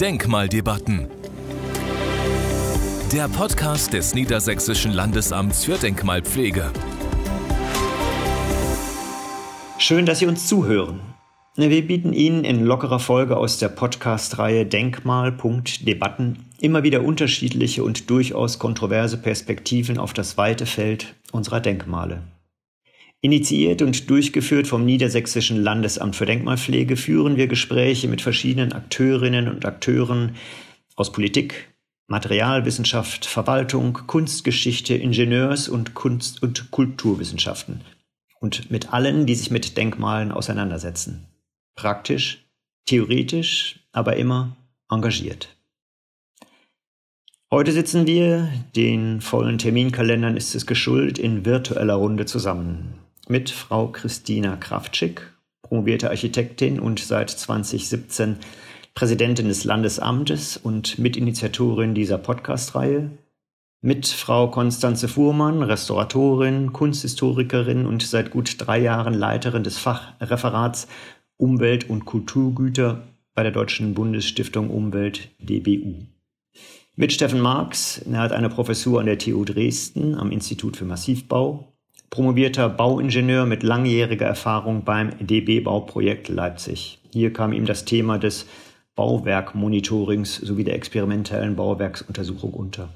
Denkmaldebatten. Der Podcast des Niedersächsischen Landesamts für Denkmalpflege. Schön, dass Sie uns zuhören. Wir bieten Ihnen in lockerer Folge aus der Podcast-Reihe Denkmal.debatten immer wieder unterschiedliche und durchaus kontroverse Perspektiven auf das weite Feld unserer Denkmale. Initiiert und durchgeführt vom Niedersächsischen Landesamt für Denkmalpflege führen wir Gespräche mit verschiedenen Akteurinnen und Akteuren aus Politik, Materialwissenschaft, Verwaltung, Kunstgeschichte, Ingenieurs- und Kunst- und Kulturwissenschaften und mit allen, die sich mit Denkmalen auseinandersetzen. Praktisch, theoretisch, aber immer engagiert. Heute sitzen wir, den vollen Terminkalendern ist es geschuldet, in virtueller Runde zusammen. Mit Frau Christina Kraftschick, promovierte Architektin und seit 2017 Präsidentin des Landesamtes und Mitinitiatorin dieser Podcast-Reihe. Mit Frau Konstanze Fuhrmann, Restauratorin, Kunsthistorikerin und seit gut drei Jahren Leiterin des Fachreferats Umwelt- und Kulturgüter bei der Deutschen Bundesstiftung Umwelt DBU. Mit Steffen Marx, er hat eine Professur an der TU Dresden am Institut für Massivbau, promovierter Bauingenieur mit langjähriger Erfahrung beim DB-Bauprojekt Leipzig. Hier kam ihm das Thema des Bauwerkmonitorings sowie der experimentellen Bauwerksuntersuchung unter.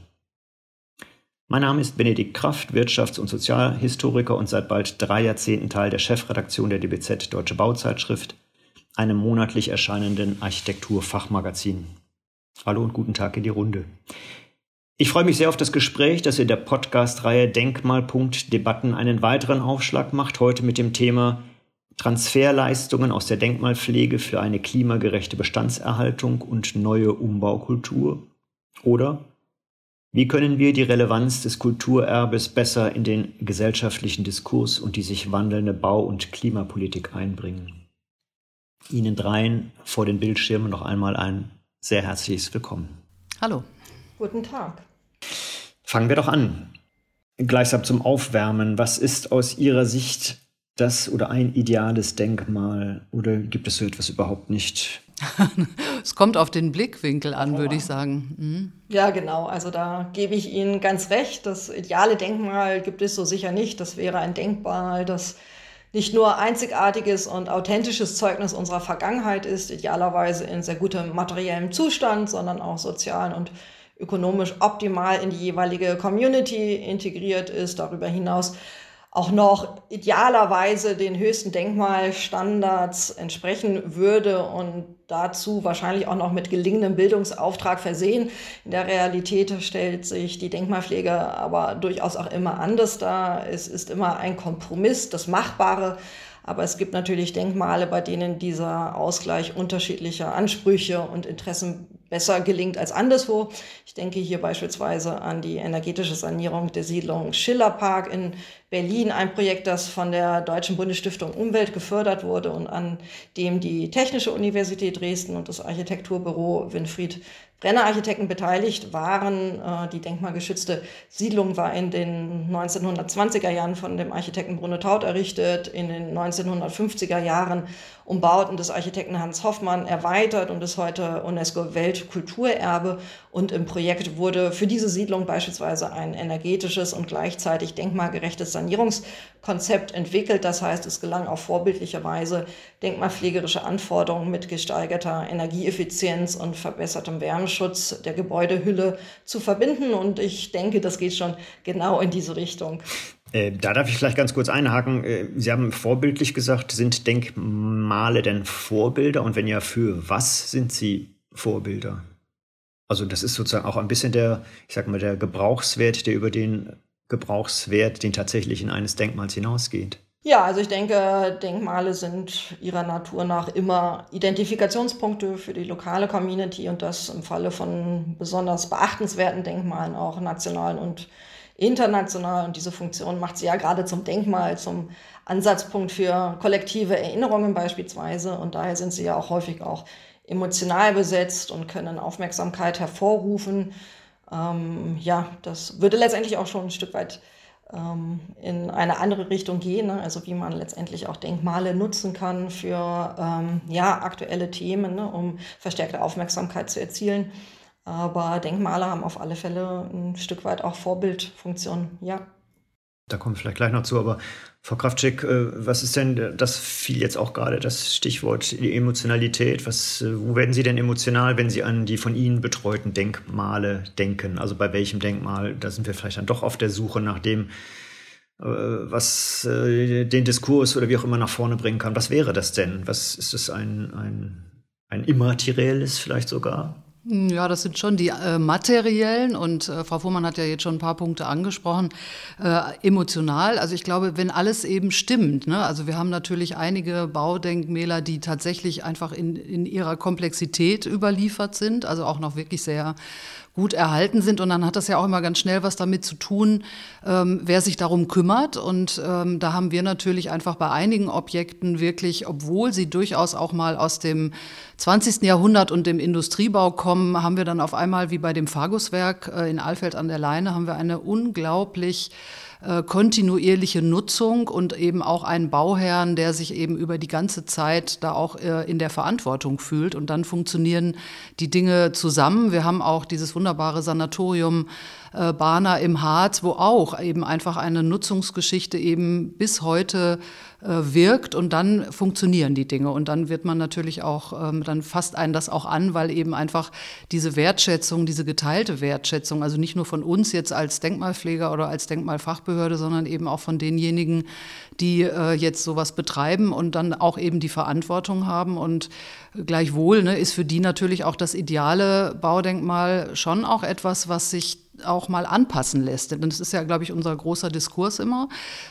Mein Name ist Benedikt Kraft, Wirtschafts- und Sozialhistoriker und seit bald drei Jahrzehnten Teil der Chefredaktion der DBZ Deutsche Bauzeitschrift, einem monatlich erscheinenden Architekturfachmagazin. Hallo und guten Tag in die Runde. Ich freue mich sehr auf das Gespräch, das in der Podcast-Reihe Denkmalpunkt Debatten einen weiteren Aufschlag macht, heute mit dem Thema Transferleistungen aus der Denkmalpflege für eine klimagerechte Bestandserhaltung und neue Umbaukultur oder wie können wir die Relevanz des Kulturerbes besser in den gesellschaftlichen Diskurs und die sich wandelnde Bau- und Klimapolitik einbringen? Ihnen dreien vor den Bildschirmen noch einmal ein sehr herzliches Willkommen. Hallo. Guten Tag. Fangen wir doch an. Gleichsam zum Aufwärmen. Was ist aus Ihrer Sicht das oder ein ideales Denkmal? Oder gibt es so etwas überhaupt nicht? es kommt auf den Blickwinkel an, würde ich sagen. Mhm. Ja, genau. Also da gebe ich Ihnen ganz recht. Das ideale Denkmal gibt es so sicher nicht. Das wäre ein Denkmal, das nicht nur einzigartiges und authentisches Zeugnis unserer Vergangenheit ist, idealerweise in sehr gutem materiellem Zustand, sondern auch sozial und ökonomisch optimal in die jeweilige Community integriert ist. Darüber hinaus auch noch idealerweise den höchsten Denkmalstandards entsprechen würde und dazu wahrscheinlich auch noch mit gelingendem Bildungsauftrag versehen. In der Realität stellt sich die Denkmalpflege aber durchaus auch immer anders dar. Es ist immer ein Kompromiss, das Machbare. Aber es gibt natürlich Denkmale, bei denen dieser Ausgleich unterschiedlicher Ansprüche und Interessen besser gelingt als anderswo. Ich denke hier beispielsweise an die energetische Sanierung der Siedlung Schillerpark in Berlin, ein Projekt, das von der Deutschen Bundesstiftung Umwelt gefördert wurde und an dem die Technische Universität Dresden und das Architekturbüro Winfried Brenner Architekten beteiligt waren. Äh, die denkmalgeschützte Siedlung war in den 1920er Jahren von dem Architekten Bruno Taut errichtet, in den 1950er Jahren Umbauten des Architekten Hans Hoffmann erweitert und ist heute UNESCO-Weltkulturerbe. Und im Projekt wurde für diese Siedlung beispielsweise ein energetisches und gleichzeitig denkmalgerechtes Sanierungskonzept entwickelt. Das heißt, es gelang auf vorbildliche Weise, denkmalpflegerische Anforderungen mit gesteigerter Energieeffizienz und verbessertem Wärmeschutz der Gebäudehülle zu verbinden. Und ich denke, das geht schon genau in diese Richtung. Äh, da darf ich vielleicht ganz kurz einhaken. Äh, Sie haben vorbildlich gesagt, sind Denkmale denn Vorbilder? Und wenn ja, für was sind sie Vorbilder? Also das ist sozusagen auch ein bisschen der, ich sag mal, der Gebrauchswert, der über den Gebrauchswert, den tatsächlichen eines Denkmals hinausgeht. Ja, also ich denke, Denkmale sind ihrer Natur nach immer Identifikationspunkte für die lokale Community und das im Falle von besonders beachtenswerten Denkmalen auch national und international. Und diese Funktion macht sie ja gerade zum Denkmal, zum Ansatzpunkt für kollektive Erinnerungen beispielsweise. Und daher sind sie ja auch häufig auch emotional besetzt und können Aufmerksamkeit hervorrufen. Ähm, ja, das würde letztendlich auch schon ein Stück weit in eine andere Richtung gehen, ne? also wie man letztendlich auch Denkmale nutzen kann für ähm, ja, aktuelle Themen, ne? um verstärkte Aufmerksamkeit zu erzielen. Aber Denkmale haben auf alle Fälle ein Stück weit auch Vorbildfunktion, ja. Da kommen wir vielleicht gleich noch zu, aber Frau Kraftschick, äh, was ist denn, das fiel jetzt auch gerade das Stichwort die Emotionalität. Was, äh, wo werden Sie denn emotional, wenn Sie an die von Ihnen betreuten Denkmale denken? Also bei welchem Denkmal? Da sind wir vielleicht dann doch auf der Suche nach dem, äh, was den Diskurs oder wie auch immer nach vorne bringen kann. Was wäre das denn? Was ist es ein, ein, ein immaterielles vielleicht sogar? Ja, das sind schon die äh, materiellen und äh, Frau Fuhrmann hat ja jetzt schon ein paar Punkte angesprochen. Äh, emotional, also ich glaube, wenn alles eben stimmt, ne? also wir haben natürlich einige Baudenkmäler, die tatsächlich einfach in, in ihrer Komplexität überliefert sind, also auch noch wirklich sehr gut erhalten sind. Und dann hat das ja auch immer ganz schnell was damit zu tun, ähm, wer sich darum kümmert. Und ähm, da haben wir natürlich einfach bei einigen Objekten wirklich, obwohl sie durchaus auch mal aus dem 20. Jahrhundert und dem Industriebau kommen, haben wir dann auf einmal wie bei dem Faguswerk äh, in Alfeld an der Leine, haben wir eine unglaublich äh, kontinuierliche Nutzung und eben auch einen Bauherrn, der sich eben über die ganze Zeit da auch äh, in der Verantwortung fühlt. Und dann funktionieren die Dinge zusammen. Wir haben auch dieses wunderbare Sanatorium äh, Bahner im Harz, wo auch eben einfach eine Nutzungsgeschichte eben bis heute äh, wirkt und dann funktionieren die Dinge. Und dann wird man natürlich auch, ähm, dann fasst einen das auch an, weil eben einfach diese Wertschätzung, diese geteilte Wertschätzung, also nicht nur von uns jetzt als Denkmalpfleger oder als Denkmalfachbehörde, sondern eben auch von denjenigen, die äh, jetzt sowas betreiben und dann auch eben die Verantwortung haben und gleichwohl ne, ist für die natürlich auch das ideale Baudenkmal schon auch etwas, was sich auch mal anpassen lässt. Denn das ist ja, glaube ich, unser großer Diskurs immer,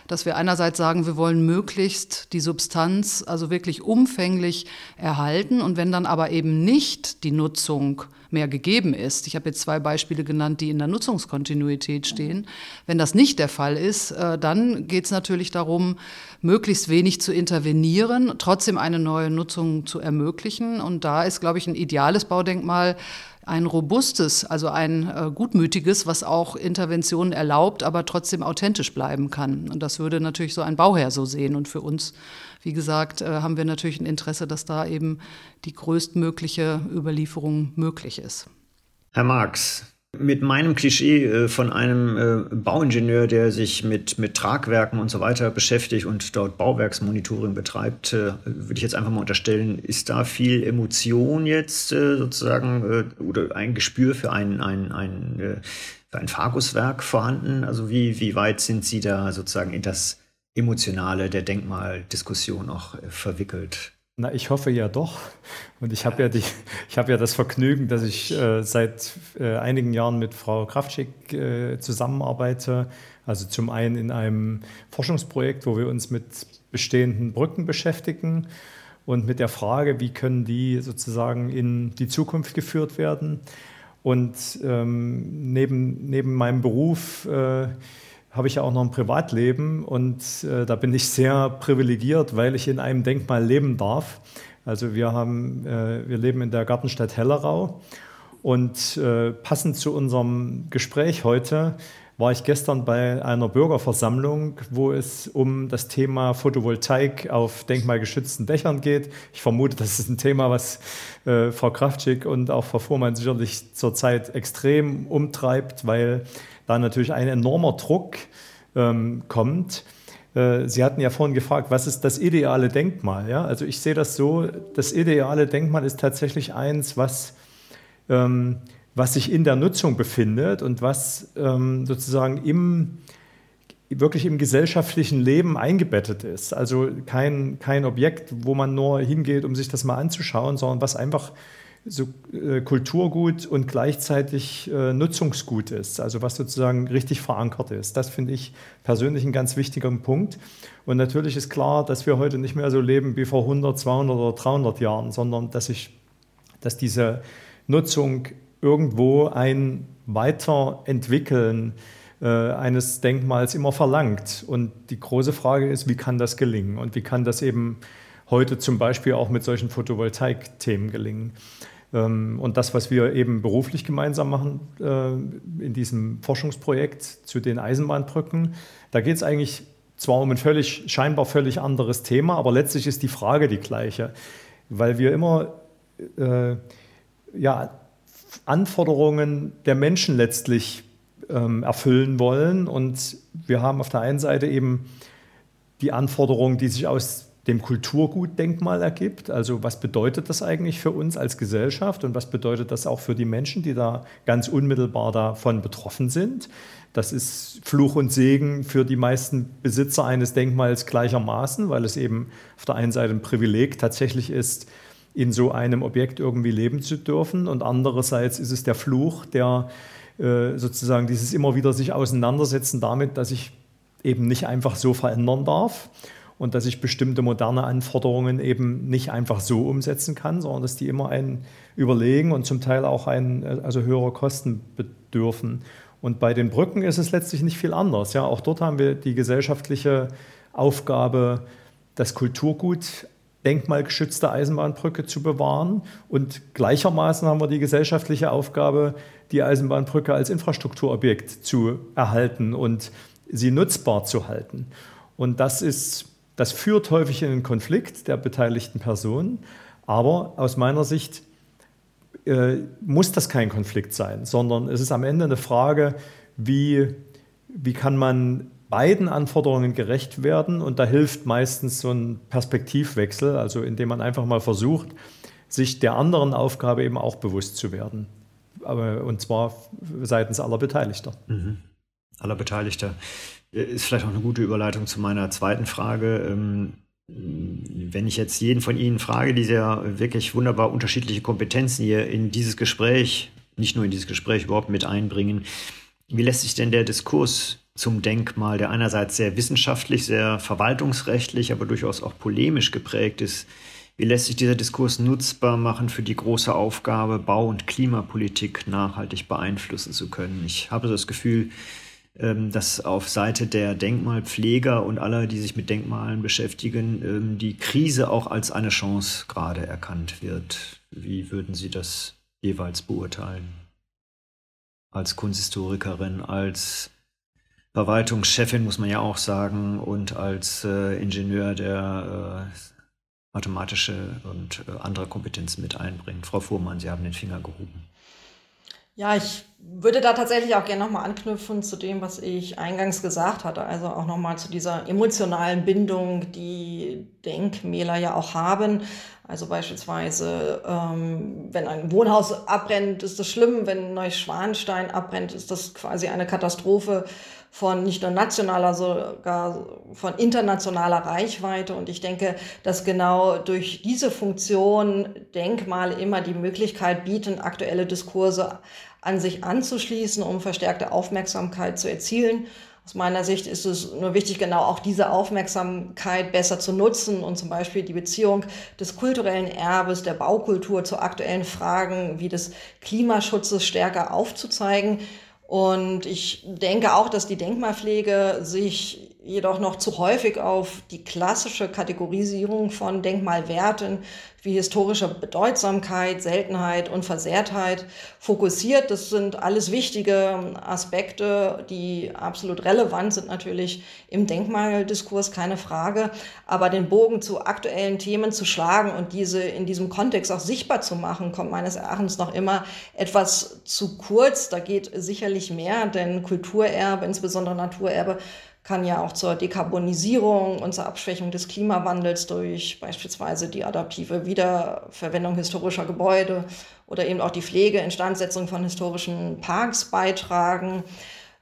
dass wir einerseits sagen, wir wollen möglichst die Substanz also wirklich umfänglich erhalten und wenn dann aber eben nicht die Nutzung mehr gegeben ist. Ich habe jetzt zwei Beispiele genannt, die in der Nutzungskontinuität stehen. Wenn das nicht der Fall ist, äh, dann geht es natürlich darum, möglichst wenig zu intervenieren, trotzdem eine neue Nutzung zu ermöglichen. Und da ist, glaube ich, ein ideales Baudenkmal ein robustes, also ein äh, gutmütiges, was auch Interventionen erlaubt, aber trotzdem authentisch bleiben kann. Und das würde natürlich so ein Bauherr so sehen. Und für uns, wie gesagt, äh, haben wir natürlich ein Interesse, dass da eben die größtmögliche Überlieferung möglich ist. Herr Marx, mit meinem Klischee äh, von einem äh, Bauingenieur, der sich mit, mit Tragwerken und so weiter beschäftigt und dort Bauwerksmonitoring betreibt, äh, würde ich jetzt einfach mal unterstellen, ist da viel Emotion jetzt sozusagen oder ein Gespür für ein, ein, ein, für ein Faguswerk vorhanden? Also wie, wie weit sind Sie da sozusagen in das Emotionale der Denkmaldiskussion auch verwickelt? Na, ich hoffe ja doch. Und ich habe ja, hab ja das Vergnügen, dass ich äh, seit äh, einigen Jahren mit Frau Kraftschick äh, zusammenarbeite. Also zum einen in einem Forschungsprojekt, wo wir uns mit bestehenden Brücken beschäftigen und mit der Frage, wie können die sozusagen in die Zukunft geführt werden. Und ähm, neben, neben meinem Beruf äh, habe ich ja auch noch ein Privatleben und äh, da bin ich sehr privilegiert, weil ich in einem Denkmal leben darf. Also wir, haben, äh, wir leben in der Gartenstadt Hellerau und äh, passend zu unserem Gespräch heute war ich gestern bei einer Bürgerversammlung, wo es um das Thema Photovoltaik auf denkmalgeschützten Dächern geht. Ich vermute, das ist ein Thema, was äh, Frau Kraftschick und auch Frau Fuhrmann sicherlich zurzeit extrem umtreibt, weil da natürlich ein enormer Druck ähm, kommt. Äh, Sie hatten ja vorhin gefragt, was ist das ideale Denkmal? Ja? Also ich sehe das so, das ideale Denkmal ist tatsächlich eins, was, ähm, was sich in der Nutzung befindet und was ähm, sozusagen im, wirklich im gesellschaftlichen Leben eingebettet ist. Also kein, kein Objekt, wo man nur hingeht, um sich das mal anzuschauen, sondern was einfach so, äh, Kulturgut und gleichzeitig äh, Nutzungsgut ist, also was sozusagen richtig verankert ist. Das finde ich persönlich einen ganz wichtigen Punkt. Und natürlich ist klar, dass wir heute nicht mehr so leben wie vor 100, 200 oder 300 Jahren, sondern dass, ich, dass diese Nutzung irgendwo ein Weiterentwickeln äh, eines Denkmals immer verlangt. Und die große Frage ist, wie kann das gelingen und wie kann das eben heute zum Beispiel auch mit solchen Photovoltaik-Themen gelingen. Ähm, und das, was wir eben beruflich gemeinsam machen äh, in diesem Forschungsprojekt zu den Eisenbahnbrücken, da geht es eigentlich zwar um ein völlig, scheinbar völlig anderes Thema, aber letztlich ist die Frage die gleiche, weil wir immer äh, ja, Anforderungen der Menschen letztlich ähm, erfüllen wollen. Und wir haben auf der einen Seite eben die Anforderungen, die sich aus dem Kulturgutdenkmal ergibt. Also was bedeutet das eigentlich für uns als Gesellschaft und was bedeutet das auch für die Menschen, die da ganz unmittelbar davon betroffen sind? Das ist Fluch und Segen für die meisten Besitzer eines Denkmals gleichermaßen, weil es eben auf der einen Seite ein Privileg tatsächlich ist, in so einem Objekt irgendwie leben zu dürfen und andererseits ist es der Fluch, der äh, sozusagen dieses immer wieder sich auseinandersetzen damit, dass ich eben nicht einfach so verändern darf und dass ich bestimmte moderne Anforderungen eben nicht einfach so umsetzen kann, sondern dass die immer ein Überlegen und zum Teil auch ein, also höhere Kosten bedürfen. Und bei den Brücken ist es letztlich nicht viel anders. Ja, auch dort haben wir die gesellschaftliche Aufgabe, das Kulturgut denkmalgeschützte Eisenbahnbrücke zu bewahren. Und gleichermaßen haben wir die gesellschaftliche Aufgabe, die Eisenbahnbrücke als Infrastrukturobjekt zu erhalten und sie nutzbar zu halten. Und das, ist, das führt häufig in einen Konflikt der beteiligten Personen. Aber aus meiner Sicht äh, muss das kein Konflikt sein, sondern es ist am Ende eine Frage, wie, wie kann man beiden Anforderungen gerecht werden. Und da hilft meistens so ein Perspektivwechsel, also indem man einfach mal versucht, sich der anderen Aufgabe eben auch bewusst zu werden. Aber, und zwar seitens aller Beteiligter. Mhm. Aller Beteiligter. Ist vielleicht auch eine gute Überleitung zu meiner zweiten Frage. Ähm, wenn ich jetzt jeden von Ihnen frage, die ja wirklich wunderbar unterschiedliche Kompetenzen hier in dieses Gespräch, nicht nur in dieses Gespräch überhaupt mit einbringen, wie lässt sich denn der Diskurs zum Denkmal, der einerseits sehr wissenschaftlich, sehr verwaltungsrechtlich, aber durchaus auch polemisch geprägt ist. Wie lässt sich dieser Diskurs nutzbar machen für die große Aufgabe, Bau- und Klimapolitik nachhaltig beeinflussen zu können? Ich habe das Gefühl, dass auf Seite der Denkmalpfleger und aller, die sich mit Denkmalen beschäftigen, ähm, die Krise auch als eine Chance gerade erkannt wird. Wie würden Sie das jeweils beurteilen? Als Kunsthistorikerin, als Verwaltungschefin, muss man ja auch sagen, und als äh, Ingenieur, der äh, mathematische und äh, andere Kompetenzen mit einbringt. Frau Fuhrmann, Sie haben den Finger gehoben. Ja, ich würde da tatsächlich auch gerne nochmal anknüpfen zu dem, was ich eingangs gesagt hatte. Also auch nochmal zu dieser emotionalen Bindung, die Denkmäler ja auch haben. Also beispielsweise, ähm, wenn ein Wohnhaus abbrennt, ist das schlimm. Wenn Neuschwanstein abbrennt, ist das quasi eine Katastrophe von nicht nur nationaler, sogar von internationaler Reichweite. Und ich denke, dass genau durch diese Funktion Denkmale immer die Möglichkeit bieten, aktuelle Diskurse an sich anzuschließen, um verstärkte Aufmerksamkeit zu erzielen. Aus meiner Sicht ist es nur wichtig, genau auch diese Aufmerksamkeit besser zu nutzen und zum Beispiel die Beziehung des kulturellen Erbes, der Baukultur zu aktuellen Fragen wie des Klimaschutzes stärker aufzuzeigen. Und ich denke auch, dass die Denkmalpflege sich jedoch noch zu häufig auf die klassische Kategorisierung von Denkmalwerten wie historische Bedeutsamkeit, Seltenheit und Versehrtheit fokussiert. Das sind alles wichtige Aspekte, die absolut relevant sind natürlich im Denkmaldiskurs, keine Frage. Aber den Bogen zu aktuellen Themen zu schlagen und diese in diesem Kontext auch sichtbar zu machen, kommt meines Erachtens noch immer etwas zu kurz. Da geht sicherlich mehr, denn Kulturerbe, insbesondere Naturerbe, kann ja auch zur Dekarbonisierung und zur Abschwächung des Klimawandels durch beispielsweise die adaptive Wiederverwendung historischer Gebäude oder eben auch die Pflege, Instandsetzung von historischen Parks beitragen.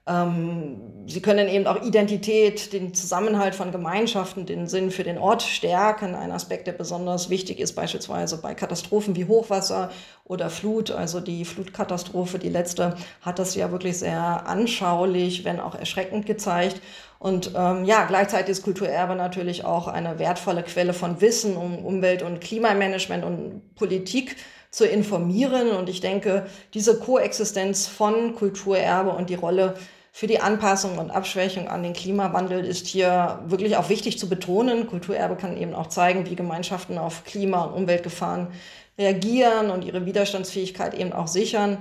Ähm, sie können eben auch Identität, den Zusammenhalt von Gemeinschaften, den Sinn für den Ort stärken. Ein Aspekt, der besonders wichtig ist, beispielsweise bei Katastrophen wie Hochwasser oder Flut. Also die Flutkatastrophe, die letzte, hat das ja wirklich sehr anschaulich, wenn auch erschreckend gezeigt. Und ähm, ja, gleichzeitig ist Kulturerbe natürlich auch eine wertvolle Quelle von Wissen um Umwelt- und Klimamanagement und Politik zu informieren. Und ich denke, diese Koexistenz von Kulturerbe und die Rolle für die Anpassung und Abschwächung an den Klimawandel ist hier wirklich auch wichtig zu betonen. Kulturerbe kann eben auch zeigen, wie Gemeinschaften auf Klima- und Umweltgefahren reagieren und ihre Widerstandsfähigkeit eben auch sichern.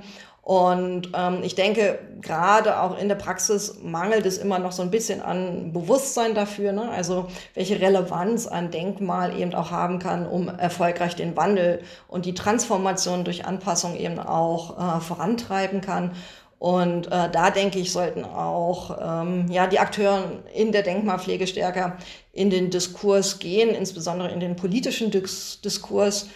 Und ähm, ich denke, gerade auch in der Praxis mangelt es immer noch so ein bisschen an Bewusstsein dafür, ne? also welche Relevanz ein Denkmal eben auch haben kann, um erfolgreich den Wandel und die Transformation durch Anpassung eben auch äh, vorantreiben kann. Und äh, da denke ich, sollten auch ähm, ja, die Akteure in der Denkmalpflege stärker in den Diskurs gehen, insbesondere in den politischen Dis Diskurs,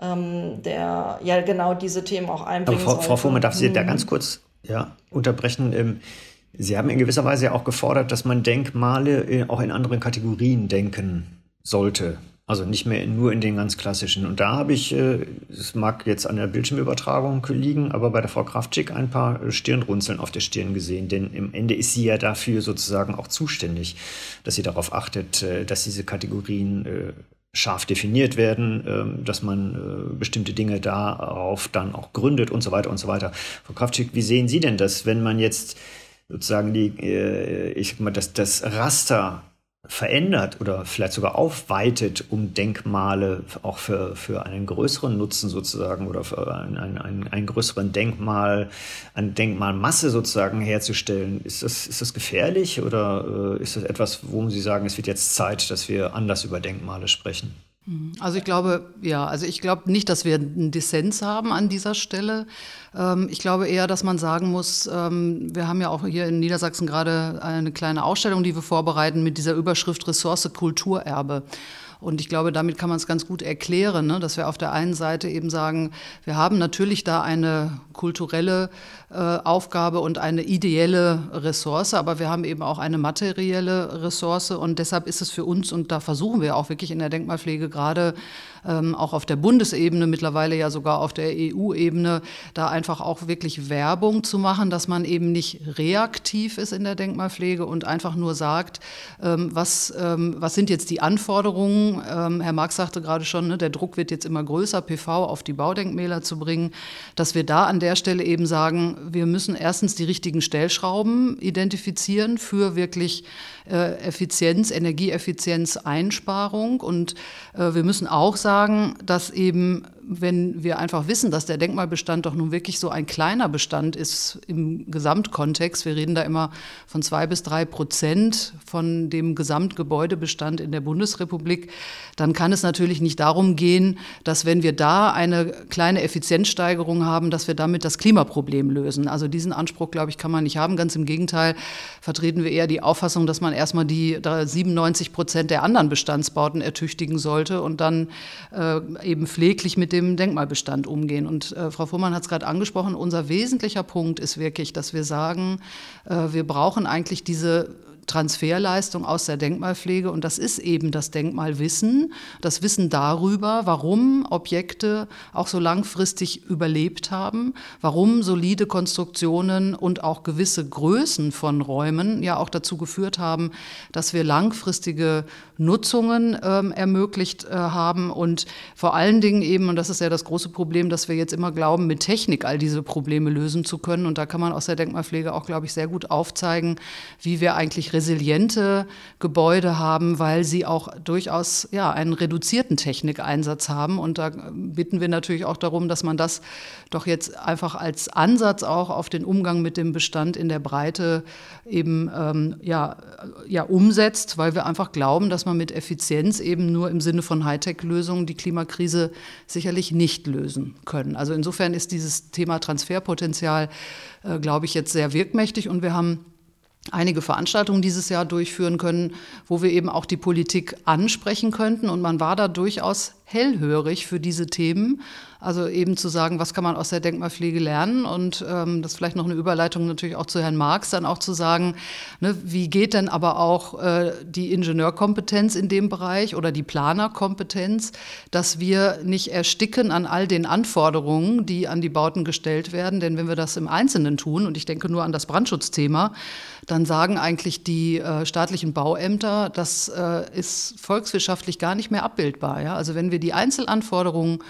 ähm, der ja genau diese Themen auch einbringen Aber Frau, Frau Fuhrmann, darf Sie da mhm. ganz kurz ja, unterbrechen? Ähm, Sie haben in gewisser Weise auch gefordert, dass man Denkmale auch in anderen Kategorien denken sollte. Also nicht mehr nur in den ganz klassischen. Und da habe ich, äh, es mag jetzt an der Bildschirmübertragung liegen, aber bei der Frau Kraftschick ein paar Stirnrunzeln auf der Stirn gesehen. Denn im Ende ist sie ja dafür sozusagen auch zuständig, dass sie darauf achtet, äh, dass diese Kategorien äh, scharf definiert werden, ähm, dass man bestimmte Dinge darauf dann auch gründet und so weiter und so weiter. Frau Kraftschick, wie sehen Sie denn das, wenn man jetzt sozusagen die, ich sag mal, das, das Raster verändert oder vielleicht sogar aufweitet, um Denkmale auch für, für einen größeren Nutzen sozusagen oder für einen, einen, einen größeren Denkmal, eine Denkmalmasse sozusagen herzustellen. Ist das, ist das gefährlich oder äh, ist das etwas, wo Sie sagen, es wird jetzt Zeit, dass wir anders über Denkmale sprechen? Also ich glaube, ja, also ich glaube nicht, dass wir einen Dissens haben an dieser Stelle. Ähm, ich glaube eher, dass man sagen muss, ähm, wir haben ja auch hier in Niedersachsen gerade eine kleine Ausstellung, die wir vorbereiten mit dieser Überschrift Ressource Kulturerbe. Und ich glaube, damit kann man es ganz gut erklären, ne? dass wir auf der einen Seite eben sagen, wir haben natürlich da eine kulturelle äh, Aufgabe und eine ideelle Ressource, aber wir haben eben auch eine materielle Ressource und deshalb ist es für uns, und da versuchen wir auch wirklich in der Denkmalpflege gerade ähm, auch auf der Bundesebene, mittlerweile ja sogar auf der EU-Ebene, da einfach auch wirklich Werbung zu machen, dass man eben nicht reaktiv ist in der Denkmalpflege und einfach nur sagt, ähm, was, ähm, was sind jetzt die Anforderungen. Ähm, Herr Marx sagte gerade schon, ne, der Druck wird jetzt immer größer, PV auf die Baudenkmäler zu bringen, dass wir da an der Stelle eben sagen, wir müssen erstens die richtigen Stellschrauben identifizieren für wirklich äh, Effizienz, Energieeffizienz, Einsparung und äh, wir müssen auch sagen, dass eben wenn wir einfach wissen, dass der Denkmalbestand doch nun wirklich so ein kleiner Bestand ist im Gesamtkontext, wir reden da immer von zwei bis drei Prozent von dem Gesamtgebäudebestand in der Bundesrepublik, dann kann es natürlich nicht darum gehen, dass wenn wir da eine kleine Effizienzsteigerung haben, dass wir damit das Klimaproblem lösen. Also diesen Anspruch, glaube ich, kann man nicht haben. Ganz im Gegenteil vertreten wir eher die Auffassung, dass man erstmal die 97 Prozent der anderen Bestandsbauten ertüchtigen sollte und dann äh, eben pfleglich mit dem Denkmalbestand umgehen. Und äh, Frau Fuhrmann hat es gerade angesprochen, unser wesentlicher Punkt ist wirklich, dass wir sagen, äh, wir brauchen eigentlich diese Transferleistung aus der Denkmalpflege und das ist eben das Denkmalwissen, das Wissen darüber, warum Objekte auch so langfristig überlebt haben, warum solide Konstruktionen und auch gewisse Größen von Räumen ja auch dazu geführt haben, dass wir langfristige Nutzungen ähm, ermöglicht äh, haben und vor allen Dingen eben, und das ist ja das große Problem, dass wir jetzt immer glauben, mit Technik all diese Probleme lösen zu können. Und da kann man aus der Denkmalpflege auch, glaube ich, sehr gut aufzeigen, wie wir eigentlich resiliente Gebäude haben, weil sie auch durchaus ja, einen reduzierten Technikeinsatz haben. Und da bitten wir natürlich auch darum, dass man das doch jetzt einfach als Ansatz auch auf den Umgang mit dem Bestand in der Breite eben ähm, ja, ja, umsetzt, weil wir einfach glauben, dass man mit Effizienz eben nur im Sinne von Hightech-Lösungen die Klimakrise sicherlich nicht lösen können. Also insofern ist dieses Thema Transferpotenzial, äh, glaube ich, jetzt sehr wirkmächtig und wir haben einige Veranstaltungen dieses Jahr durchführen können, wo wir eben auch die Politik ansprechen könnten. Und man war da durchaus hellhörig für diese Themen also eben zu sagen, was kann man aus der Denkmalpflege lernen und ähm, das ist vielleicht noch eine Überleitung natürlich auch zu Herrn Marx, dann auch zu sagen, ne, wie geht denn aber auch äh, die Ingenieurkompetenz in dem Bereich oder die Planerkompetenz, dass wir nicht ersticken an all den Anforderungen, die an die Bauten gestellt werden. Denn wenn wir das im Einzelnen tun, und ich denke nur an das Brandschutzthema, dann sagen eigentlich die äh, staatlichen Bauämter, das äh, ist volkswirtschaftlich gar nicht mehr abbildbar. Ja? Also wenn wir die Einzelanforderungen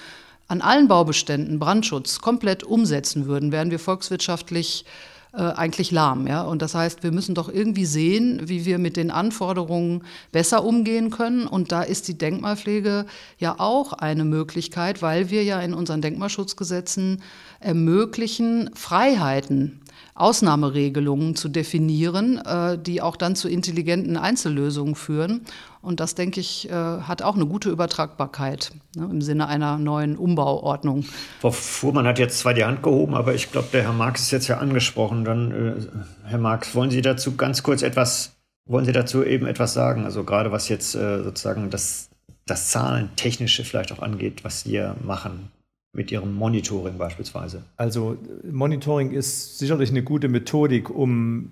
an allen Baubeständen Brandschutz komplett umsetzen würden, wären wir volkswirtschaftlich äh, eigentlich lahm. Ja? Und das heißt, wir müssen doch irgendwie sehen, wie wir mit den Anforderungen besser umgehen können. Und da ist die Denkmalpflege ja auch eine Möglichkeit, weil wir ja in unseren Denkmalschutzgesetzen ermöglichen, Freiheiten Ausnahmeregelungen zu definieren, äh, die auch dann zu intelligenten Einzellösungen führen. Und das, denke ich, äh, hat auch eine gute Übertragbarkeit ne, im Sinne einer neuen Umbauordnung. Frau Fuhrmann hat jetzt zwar die Hand gehoben, aber ich glaube, der Herr Marx ist jetzt ja angesprochen. Dann, äh, Herr Marx, wollen Sie dazu ganz kurz etwas, wollen Sie dazu eben etwas sagen? Also gerade was jetzt äh, sozusagen das, das Zahlentechnische vielleicht auch angeht, was Sie ja machen mit Ihrem Monitoring beispielsweise? Also Monitoring ist sicherlich eine gute Methodik, um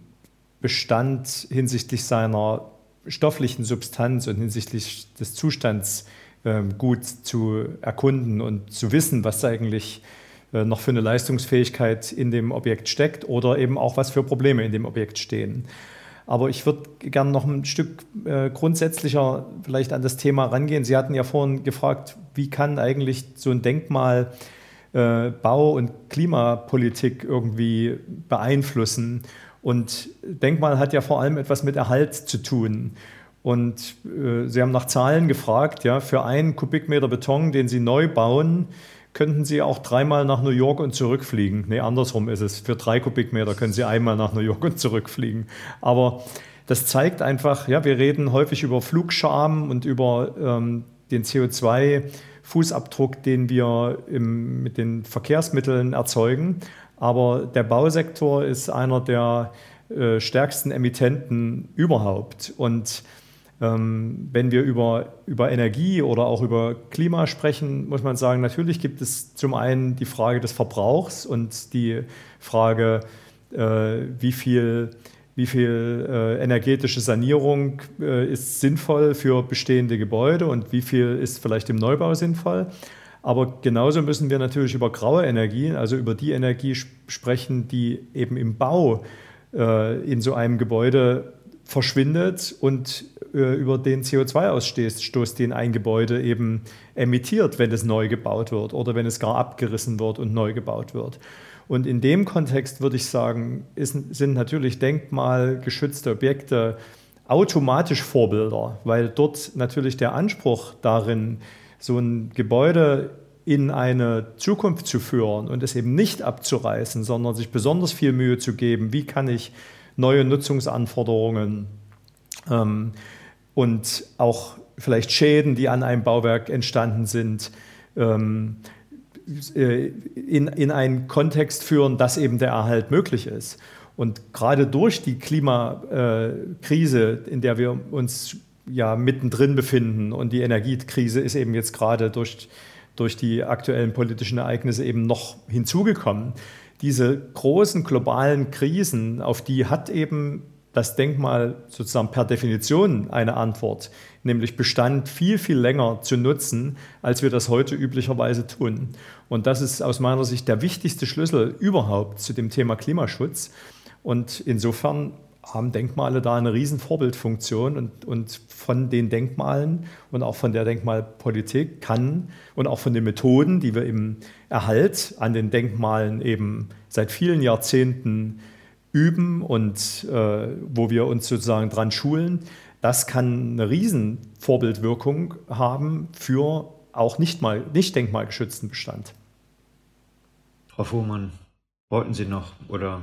Bestand hinsichtlich seiner stofflichen Substanz und hinsichtlich des Zustands äh, gut zu erkunden und zu wissen, was eigentlich äh, noch für eine Leistungsfähigkeit in dem Objekt steckt oder eben auch was für Probleme in dem Objekt stehen. Aber ich würde gerne noch ein Stück äh, grundsätzlicher vielleicht an das Thema rangehen. Sie hatten ja vorhin gefragt, wie kann eigentlich so ein Denkmal äh, Bau- und Klimapolitik irgendwie beeinflussen? Und Denkmal hat ja vor allem etwas mit Erhalt zu tun. Und äh, Sie haben nach Zahlen gefragt, ja, für einen Kubikmeter Beton, den Sie neu bauen, könnten Sie auch dreimal nach New York und zurückfliegen. Nee, andersrum ist es. Für drei Kubikmeter können Sie einmal nach New York und zurückfliegen. Aber das zeigt einfach, ja, wir reden häufig über Flugscham und über ähm, den CO2-Fußabdruck, den wir im, mit den Verkehrsmitteln erzeugen. Aber der Bausektor ist einer der äh, stärksten Emittenten überhaupt. Und ähm, wenn wir über, über Energie oder auch über Klima sprechen, muss man sagen, natürlich gibt es zum einen die Frage des Verbrauchs und die Frage, äh, wie viel, wie viel äh, energetische Sanierung äh, ist sinnvoll für bestehende Gebäude und wie viel ist vielleicht im Neubau sinnvoll. Aber genauso müssen wir natürlich über graue Energien, also über die Energie sprechen, die eben im Bau äh, in so einem Gebäude verschwindet und äh, über den CO2-Ausstoß, den ein Gebäude eben emittiert, wenn es neu gebaut wird oder wenn es gar abgerissen wird und neu gebaut wird. Und in dem Kontext würde ich sagen, ist, sind natürlich denkmalgeschützte Objekte automatisch Vorbilder, weil dort natürlich der Anspruch darin, so ein Gebäude in eine Zukunft zu führen und es eben nicht abzureißen, sondern sich besonders viel Mühe zu geben, wie kann ich neue Nutzungsanforderungen ähm, und auch vielleicht Schäden, die an einem Bauwerk entstanden sind, ähm, äh, in, in einen Kontext führen, dass eben der Erhalt möglich ist. Und gerade durch die Klimakrise, in der wir uns ja mittendrin befinden und die Energiekrise ist eben jetzt gerade durch, durch die aktuellen politischen Ereignisse eben noch hinzugekommen, diese großen globalen Krisen, auf die hat eben das Denkmal sozusagen per Definition eine Antwort, nämlich Bestand viel, viel länger zu nutzen, als wir das heute üblicherweise tun. Und das ist aus meiner Sicht der wichtigste Schlüssel überhaupt zu dem Thema Klimaschutz. Und insofern haben Denkmale da eine riesen Vorbildfunktion und, und von den Denkmalen und auch von der Denkmalpolitik kann und auch von den Methoden, die wir im Erhalt an den Denkmalen eben seit vielen Jahrzehnten üben und äh, wo wir uns sozusagen dran schulen, das kann eine riesen Vorbildwirkung haben für auch nicht, mal, nicht denkmalgeschützten Bestand. Frau Fuhrmann, wollten Sie noch oder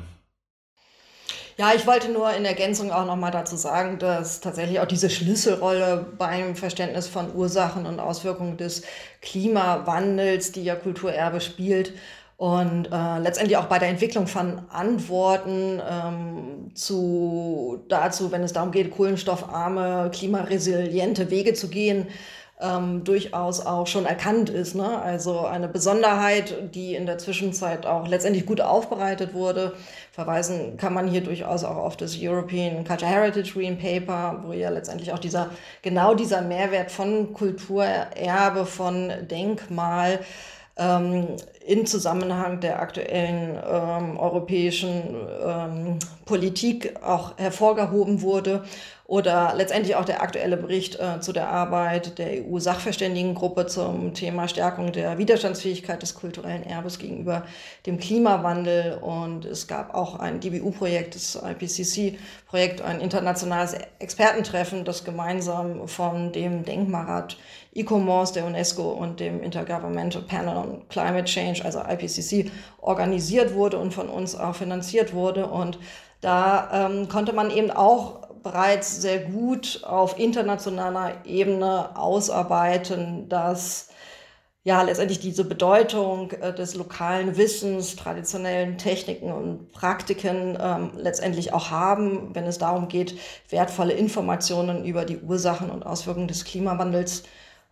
ja, ich wollte nur in Ergänzung auch nochmal dazu sagen, dass tatsächlich auch diese Schlüsselrolle beim Verständnis von Ursachen und Auswirkungen des Klimawandels, die ja Kulturerbe spielt, und äh, letztendlich auch bei der Entwicklung von Antworten ähm, zu, dazu, wenn es darum geht, kohlenstoffarme, klimaresiliente Wege zu gehen, ähm, durchaus auch schon erkannt ist. Ne? Also eine Besonderheit, die in der Zwischenzeit auch letztendlich gut aufbereitet wurde. Verweisen kann man hier durchaus auch auf das European Cultural Heritage Green Paper, wo ja letztendlich auch dieser, genau dieser Mehrwert von Kulturerbe, von Denkmal, ähm, in Zusammenhang der aktuellen ähm, europäischen ähm, Politik auch hervorgehoben wurde oder letztendlich auch der aktuelle Bericht äh, zu der Arbeit der EU-Sachverständigengruppe zum Thema Stärkung der Widerstandsfähigkeit des kulturellen Erbes gegenüber dem Klimawandel. Und es gab auch ein DBU-Projekt, das IPCC-Projekt, ein internationales Expertentreffen, das gemeinsam von dem Denkmalrat ICOMOS der UNESCO und dem Intergovernmental Panel on Climate Change, also IPCC, organisiert wurde und von uns auch finanziert wurde. Und da ähm, konnte man eben auch bereits sehr gut auf internationaler Ebene ausarbeiten, dass ja letztendlich diese Bedeutung äh, des lokalen Wissens, traditionellen Techniken und Praktiken ähm, letztendlich auch haben, wenn es darum geht, wertvolle Informationen über die Ursachen und Auswirkungen des Klimawandels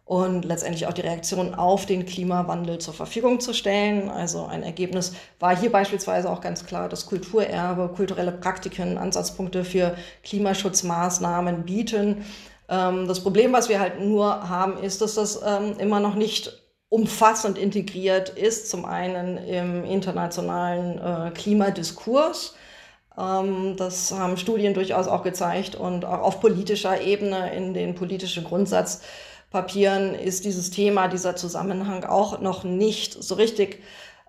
und letztendlich auch die Reaktion auf den Klimawandel zur Verfügung zu stellen. Also ein Ergebnis war hier beispielsweise auch ganz klar, dass Kulturerbe, kulturelle Praktiken Ansatzpunkte für Klimaschutzmaßnahmen bieten. Ähm, das Problem, was wir halt nur haben, ist, dass das ähm, immer noch nicht umfassend integriert ist, zum einen im internationalen äh, Klimadiskurs. Ähm, das haben Studien durchaus auch gezeigt und auch auf politischer Ebene in den politischen Grundsatz Papieren ist dieses Thema, dieser Zusammenhang auch noch nicht so richtig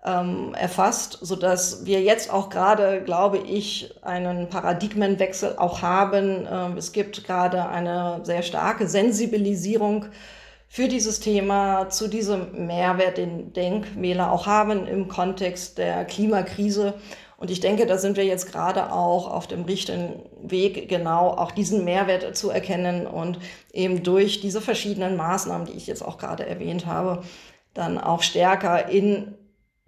ähm, erfasst, so dass wir jetzt auch gerade, glaube ich, einen Paradigmenwechsel auch haben. Ähm, es gibt gerade eine sehr starke Sensibilisierung für dieses Thema, zu diesem Mehrwert, den Denkmäler auch haben im Kontext der Klimakrise. Und ich denke, da sind wir jetzt gerade auch auf dem richtigen Weg, genau auch diesen Mehrwert zu erkennen und eben durch diese verschiedenen Maßnahmen, die ich jetzt auch gerade erwähnt habe, dann auch stärker in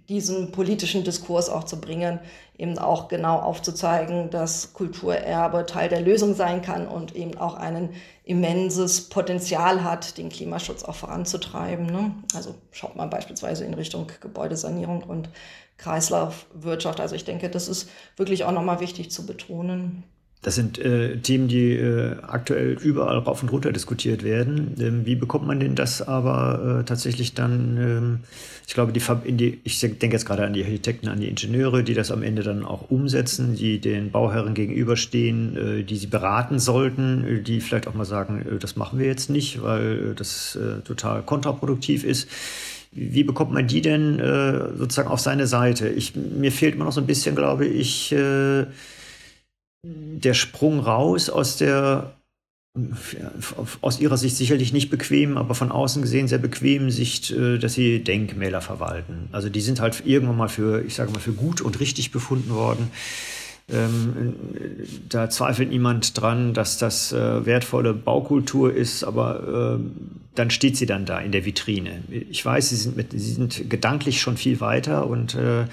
diesen politischen Diskurs auch zu bringen, eben auch genau aufzuzeigen, dass Kulturerbe Teil der Lösung sein kann und eben auch ein immenses Potenzial hat, den Klimaschutz auch voranzutreiben. Ne? Also schaut mal beispielsweise in Richtung Gebäudesanierung und Kreislaufwirtschaft. Also ich denke, das ist wirklich auch nochmal wichtig zu betonen. Das sind äh, Themen, die äh, aktuell überall rauf und runter diskutiert werden. Ähm, wie bekommt man denn das aber äh, tatsächlich dann, ähm, ich glaube, die, die, ich denke jetzt gerade an die Architekten, an die Ingenieure, die das am Ende dann auch umsetzen, die den Bauherren gegenüberstehen, äh, die sie beraten sollten, äh, die vielleicht auch mal sagen, äh, das machen wir jetzt nicht, weil das total kontraproduktiv ist. Wie bekommt man die denn äh, sozusagen auf seine Seite? Ich, mir fehlt immer noch so ein bisschen, glaube ich, äh, der Sprung raus aus der aus ihrer Sicht sicherlich nicht bequem, aber von außen gesehen sehr bequem Sicht, äh, dass sie Denkmäler verwalten. Also die sind halt irgendwann mal für, ich sage mal, für gut und richtig befunden worden. Ähm, da zweifelt niemand dran, dass das äh, wertvolle Baukultur ist, aber äh, dann steht sie dann da in der Vitrine. Ich weiß, sie sind, mit, sie sind gedanklich schon viel weiter und äh, äh,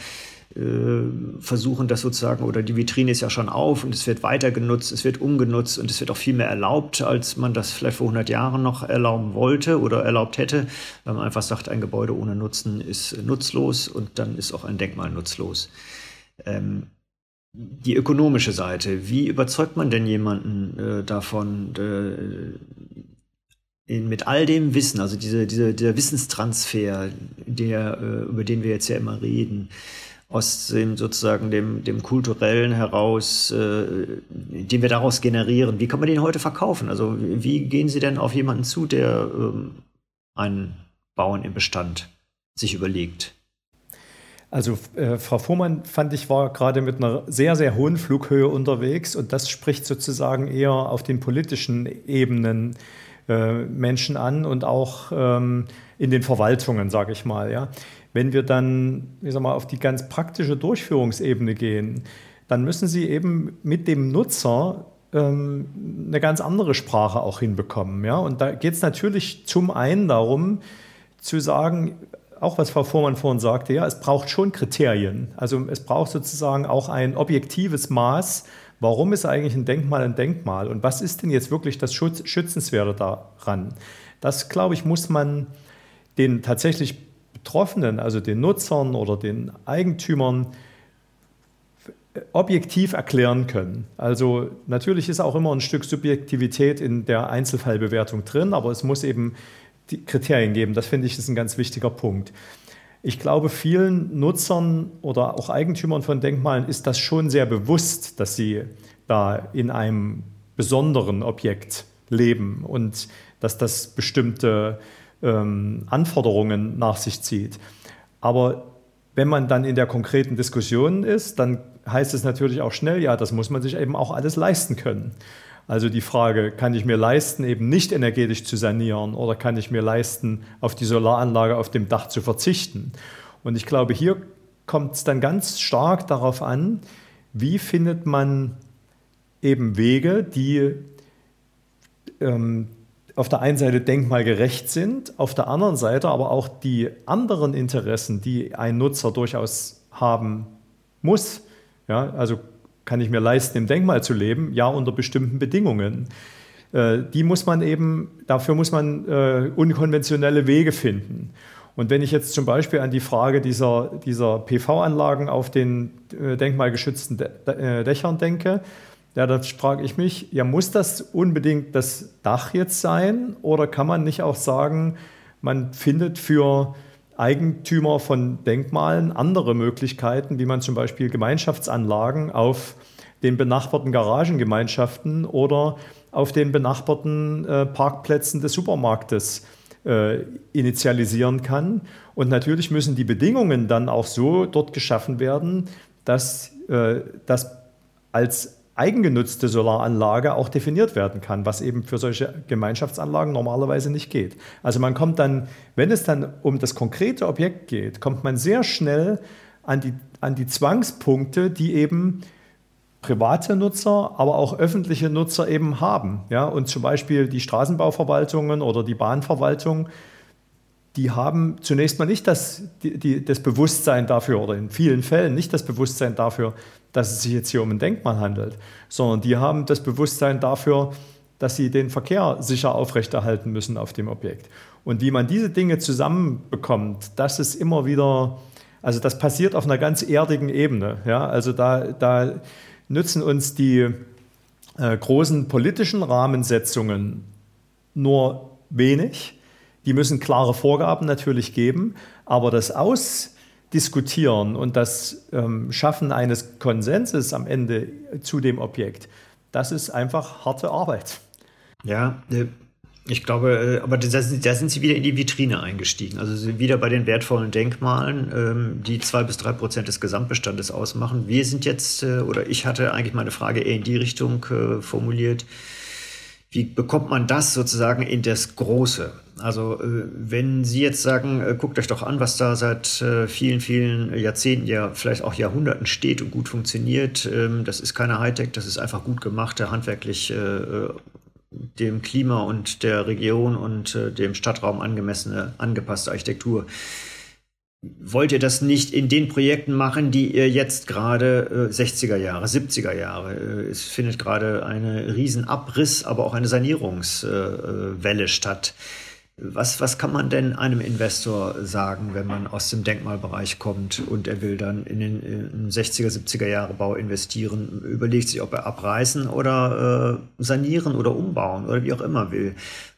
versuchen das sozusagen, oder die Vitrine ist ja schon auf und es wird weiter genutzt, es wird umgenutzt und es wird auch viel mehr erlaubt, als man das vielleicht vor 100 Jahren noch erlauben wollte oder erlaubt hätte, weil man einfach sagt, ein Gebäude ohne Nutzen ist nutzlos und dann ist auch ein Denkmal nutzlos. Ähm, die ökonomische Seite. Wie überzeugt man denn jemanden äh, davon, äh, in, mit all dem Wissen, also diese, diese, der Wissenstransfer, der, äh, über den wir jetzt ja immer reden, dem sozusagen dem, dem kulturellen heraus, äh, den wir daraus generieren, wie kann man den heute verkaufen? Also wie gehen Sie denn auf jemanden zu, der ähm, einen Bauern im Bestand sich überlegt? Also äh, Frau Fuhrmann fand ich war gerade mit einer sehr, sehr hohen Flughöhe unterwegs und das spricht sozusagen eher auf den politischen Ebenen äh, Menschen an und auch ähm, in den Verwaltungen, sage ich mal. Ja. Wenn wir dann ich sag mal, auf die ganz praktische Durchführungsebene gehen, dann müssen Sie eben mit dem Nutzer ähm, eine ganz andere Sprache auch hinbekommen. Ja. Und da geht es natürlich zum einen darum, zu sagen, auch was Frau Vormann vorhin sagte, ja, es braucht schon Kriterien. Also es braucht sozusagen auch ein objektives Maß, warum ist eigentlich ein Denkmal ein Denkmal und was ist denn jetzt wirklich das Schutz, Schützenswerte daran? Das, glaube ich, muss man den tatsächlich Betroffenen, also den Nutzern oder den Eigentümern, objektiv erklären können. Also natürlich ist auch immer ein Stück Subjektivität in der Einzelfallbewertung drin, aber es muss eben die Kriterien geben. Das finde ich ist ein ganz wichtiger Punkt. Ich glaube, vielen Nutzern oder auch Eigentümern von Denkmalen ist das schon sehr bewusst, dass sie da in einem besonderen Objekt leben und dass das bestimmte ähm, Anforderungen nach sich zieht. Aber wenn man dann in der konkreten Diskussion ist, dann heißt es natürlich auch schnell, ja, das muss man sich eben auch alles leisten können. Also die Frage, kann ich mir leisten, eben nicht energetisch zu sanieren oder kann ich mir leisten, auf die Solaranlage auf dem Dach zu verzichten? Und ich glaube, hier kommt es dann ganz stark darauf an, wie findet man eben Wege, die ähm, auf der einen Seite denkmalgerecht sind, auf der anderen Seite aber auch die anderen Interessen, die ein Nutzer durchaus haben muss. Ja, also kann ich mir leisten, im Denkmal zu leben? Ja, unter bestimmten Bedingungen. Äh, die muss man eben, dafür muss man äh, unkonventionelle Wege finden. Und wenn ich jetzt zum Beispiel an die Frage dieser, dieser PV-Anlagen auf den äh, denkmalgeschützten Dächern denke, ja, dann frage ich mich, ja, muss das unbedingt das Dach jetzt sein oder kann man nicht auch sagen, man findet für Eigentümer von Denkmalen andere Möglichkeiten, wie man zum Beispiel Gemeinschaftsanlagen auf den benachbarten Garagengemeinschaften oder auf den benachbarten äh, Parkplätzen des Supermarktes äh, initialisieren kann. Und natürlich müssen die Bedingungen dann auch so dort geschaffen werden, dass äh, das als eigengenutzte Solaranlage auch definiert werden kann, was eben für solche Gemeinschaftsanlagen normalerweise nicht geht. Also man kommt dann, wenn es dann um das konkrete Objekt geht, kommt man sehr schnell an die, an die Zwangspunkte, die eben private Nutzer, aber auch öffentliche Nutzer eben haben. Ja? Und zum Beispiel die Straßenbauverwaltungen oder die Bahnverwaltung, die haben zunächst mal nicht das, die, die, das Bewusstsein dafür oder in vielen Fällen nicht das Bewusstsein dafür, dass es sich jetzt hier um ein Denkmal handelt, sondern die haben das Bewusstsein dafür, dass sie den Verkehr sicher aufrechterhalten müssen auf dem Objekt. Und wie man diese Dinge zusammenbekommt, das ist immer wieder, also das passiert auf einer ganz erdigen Ebene. Ja? Also da, da nützen uns die äh, großen politischen Rahmensetzungen nur wenig. Die müssen klare Vorgaben natürlich geben, aber das Aus diskutieren und das ähm, Schaffen eines Konsenses am Ende zu dem Objekt, das ist einfach harte Arbeit. Ja, äh, ich glaube, äh, aber da sind, sind Sie wieder in die Vitrine eingestiegen. Also wieder bei den wertvollen Denkmalen, ähm, die zwei bis drei Prozent des Gesamtbestandes ausmachen. Wir sind jetzt, äh, oder ich hatte eigentlich meine Frage eher in die Richtung formuliert. Wie bekommt man das sozusagen in das Große? Also äh, wenn Sie jetzt sagen, äh, guckt euch doch an, was da seit äh, vielen, vielen Jahrzehnten, ja vielleicht auch Jahrhunderten steht und gut funktioniert, ähm, das ist keine Hightech, das ist einfach gut gemachte, handwerklich dem Klima und der Region und dem Stadtraum angemessene, angepasste Architektur. Wollt ihr das nicht in den Projekten machen, die ihr jetzt gerade 60er Jahre, 70er Jahre, es findet gerade eine Riesenabriss, aber auch eine Sanierungswelle statt. Was, was kann man denn einem Investor sagen, wenn man aus dem Denkmalbereich kommt und er will dann in den in 60er, 70er Jahre Bau investieren, überlegt sich, ob er abreißen oder äh, sanieren oder umbauen oder wie auch immer will.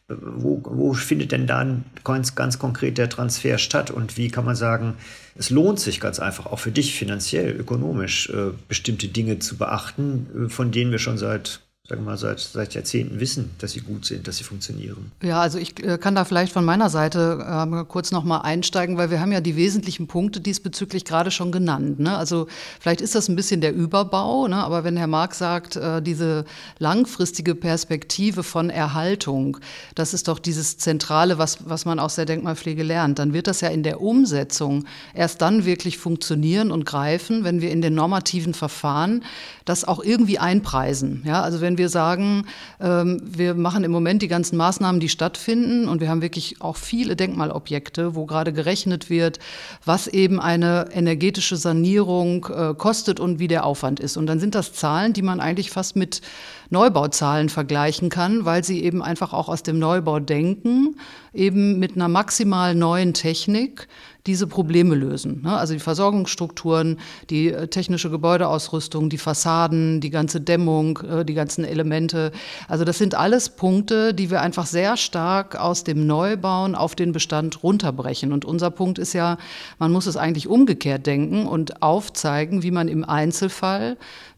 Wo, wo findet denn dann ganz, ganz konkret der Transfer statt und wie kann man sagen, es lohnt sich ganz einfach auch für dich finanziell, ökonomisch äh, bestimmte Dinge zu beachten, äh, von denen wir schon seit sagen wir mal, seit, seit Jahrzehnten wissen, dass sie gut sind, dass sie funktionieren. Ja, also ich äh, kann da vielleicht von meiner Seite äh, kurz nochmal einsteigen, weil wir haben ja die wesentlichen Punkte diesbezüglich gerade schon genannt. Ne? Also vielleicht ist das ein bisschen der Überbau, ne? aber wenn Herr Mark sagt, äh, diese langfristige Perspektive von Erhaltung, das ist doch dieses Zentrale, was, was man aus der Denkmalpflege lernt, dann wird das ja in der Umsetzung erst dann wirklich funktionieren und greifen, wenn wir in den normativen Verfahren das auch irgendwie einpreisen. Ja? Also wenn wir sagen, ähm, wir machen im Moment die ganzen Maßnahmen, die stattfinden und wir haben wirklich auch viele Denkmalobjekte, wo gerade gerechnet wird, was eben eine energetische Sanierung äh, kostet und wie der Aufwand ist. Und dann sind das Zahlen, die man eigentlich fast mit Neubauzahlen vergleichen kann, weil sie eben einfach auch aus dem Neubau denken, eben mit einer maximal neuen Technik, diese Probleme lösen. Ne? Also die Versorgungsstrukturen, die äh, technische Gebäudeausrüstung, die Fassaden, die ganze Dämmung, äh, die ganzen Elemente. Also das sind alles Punkte, die wir einfach sehr stark aus dem Neubauen auf den Bestand runterbrechen. Und unser Punkt ist ja, man muss es eigentlich umgekehrt denken und aufzeigen, wie man im Einzelfall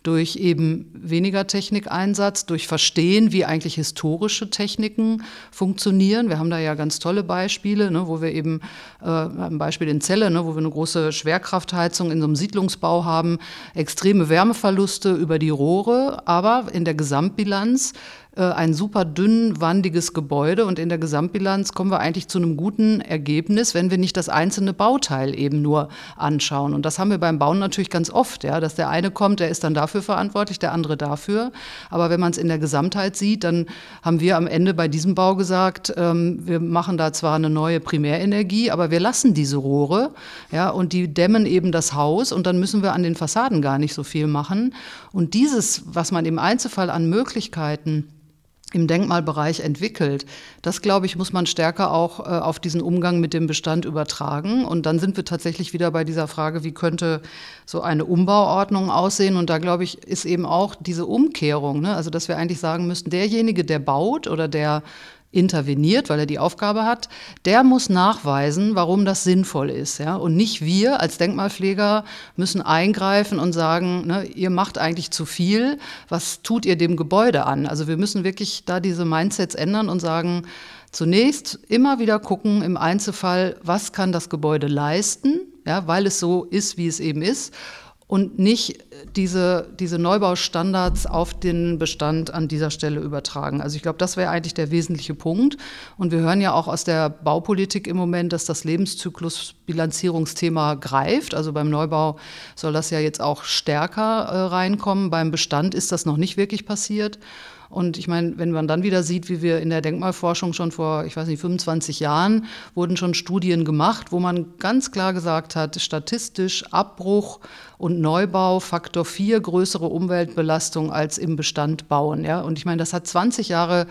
durch eben weniger Technikeinsatz, durch Verstehen, wie eigentlich historische Techniken funktionieren. Wir haben da ja ganz tolle Beispiele, ne, wo wir eben äh, ein Beispiel in Celle, ne, wo wir eine große Schwerkraftheizung in so einem Siedlungsbau haben, extreme Wärmeverluste über die Rohre, aber in der Gesamtbilanz ein super dünnwandiges Gebäude und in der Gesamtbilanz kommen wir eigentlich zu einem guten Ergebnis, wenn wir nicht das einzelne Bauteil eben nur anschauen. Und das haben wir beim Bauen natürlich ganz oft, ja, dass der eine kommt, der ist dann dafür verantwortlich, der andere dafür. Aber wenn man es in der Gesamtheit sieht, dann haben wir am Ende bei diesem Bau gesagt, ähm, wir machen da zwar eine neue Primärenergie, aber wir lassen diese Rohre, ja, und die dämmen eben das Haus und dann müssen wir an den Fassaden gar nicht so viel machen. Und dieses, was man im Einzelfall an Möglichkeiten im Denkmalbereich entwickelt. Das, glaube ich, muss man stärker auch äh, auf diesen Umgang mit dem Bestand übertragen. Und dann sind wir tatsächlich wieder bei dieser Frage, wie könnte so eine Umbauordnung aussehen? Und da, glaube ich, ist eben auch diese Umkehrung, ne? also dass wir eigentlich sagen müssten, derjenige, der baut oder der interveniert, weil er die Aufgabe hat, der muss nachweisen, warum das sinnvoll ist. Ja? Und nicht wir als Denkmalpfleger müssen eingreifen und sagen, ne, ihr macht eigentlich zu viel, was tut ihr dem Gebäude an? Also wir müssen wirklich da diese Mindsets ändern und sagen, zunächst immer wieder gucken im Einzelfall, was kann das Gebäude leisten, ja, weil es so ist, wie es eben ist und nicht diese, diese Neubaustandards auf den Bestand an dieser Stelle übertragen. Also ich glaube, das wäre eigentlich der wesentliche Punkt. Und wir hören ja auch aus der Baupolitik im Moment, dass das Lebenszyklusbilanzierungsthema greift. Also beim Neubau soll das ja jetzt auch stärker äh, reinkommen. Beim Bestand ist das noch nicht wirklich passiert. Und ich meine, wenn man dann wieder sieht, wie wir in der Denkmalforschung schon vor, ich weiß nicht, 25 Jahren wurden schon Studien gemacht, wo man ganz klar gesagt hat, statistisch Abbruch und Neubau Faktor 4 größere Umweltbelastung als im Bestand bauen. Ja? Und ich meine, das hat 20 Jahre